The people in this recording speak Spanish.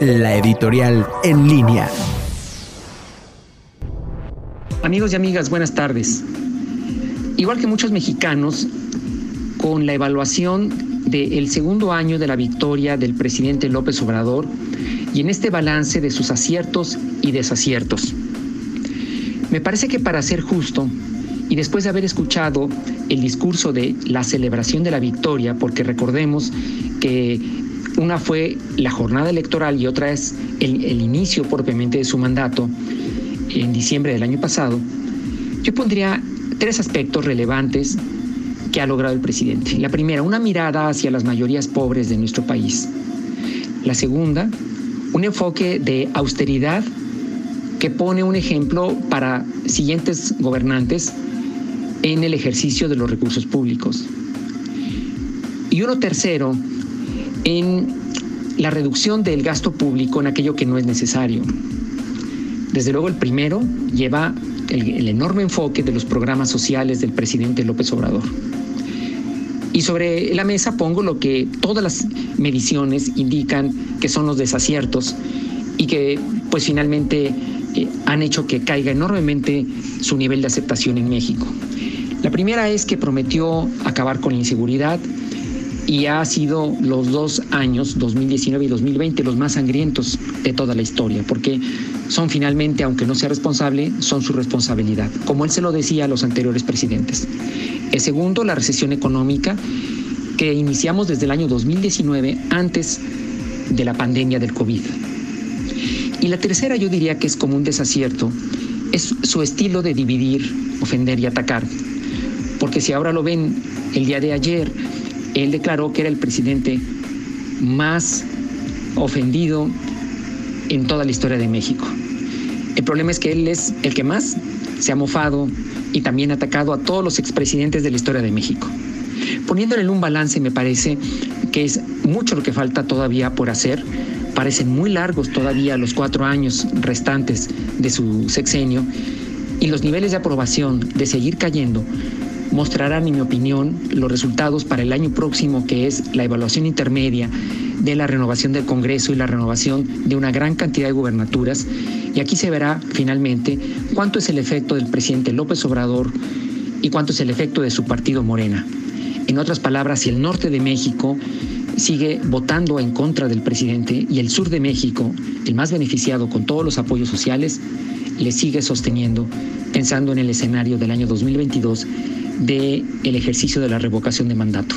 la editorial en línea. Amigos y amigas, buenas tardes. Igual que muchos mexicanos, con la evaluación del segundo año de la victoria del presidente López Obrador y en este balance de sus aciertos y desaciertos. Me parece que para ser justo, y después de haber escuchado el discurso de la celebración de la victoria, porque recordemos que una fue la jornada electoral y otra es el, inicio propiamente de su mandato en diciembre del año pasado, yo pondría tres aspectos relevantes que ha logrado el presidente. La primera, una mirada hacia las mayorías pobres de nuestro país. La segunda, un enfoque de austeridad que pone un ejemplo para siguientes gobernantes en el ejercicio de los recursos públicos. Y uno tercero, en la reducción del gasto público en aquello que no es necesario. Desde luego el primero lleva el, enorme enfoque de los programas sociales del presidente López Obrador. Y sobre la mesa pongo lo que todas las mediciones indican que son los desaciertos y que pues finalmente eh, han hecho que caiga enormemente su nivel de aceptación en México. La primera es que prometió acabar con la inseguridad, y ha sido los dos años, 2019 y 2020, los más sangrientos de toda la historia, porque son finalmente, aunque no sea responsable, son su responsabilidad, como él se lo decía a los anteriores presidentes. El segundo, la recesión económica que iniciamos desde el año 2019, antes de la pandemia del COVID. Y la tercera, yo diría que es como un desacierto, es su estilo de dividir, ofender y atacar. Porque si ahora lo ven el día de ayer, él declaró que era el presidente más ofendido en toda la historia de México. El problema es que él es el que más se ha mofado y también ha atacado a todos los expresidentes de la historia de México. Poniéndole en un balance, me parece que es mucho lo que falta todavía por hacer. Parecen muy largos todavía los cuatro años restantes de su sexenio y los niveles de aprobación de seguir cayendo mostrarán, en mi opinión, los resultados para el año próximo, que es la evaluación intermedia de la renovación del Congreso y la renovación de una gran cantidad de gubernaturas. Y aquí se verá finalmente cuánto es el efecto del presidente López Obrador y cuánto es el efecto de su partido Morena. En otras palabras, si el norte de México sigue votando en contra del presidente y el sur de México, el más beneficiado con todos los apoyos sociales, le sigue sosteniendo, pensando en el escenario del año 2022 del el ejercicio de la revocación de mandato.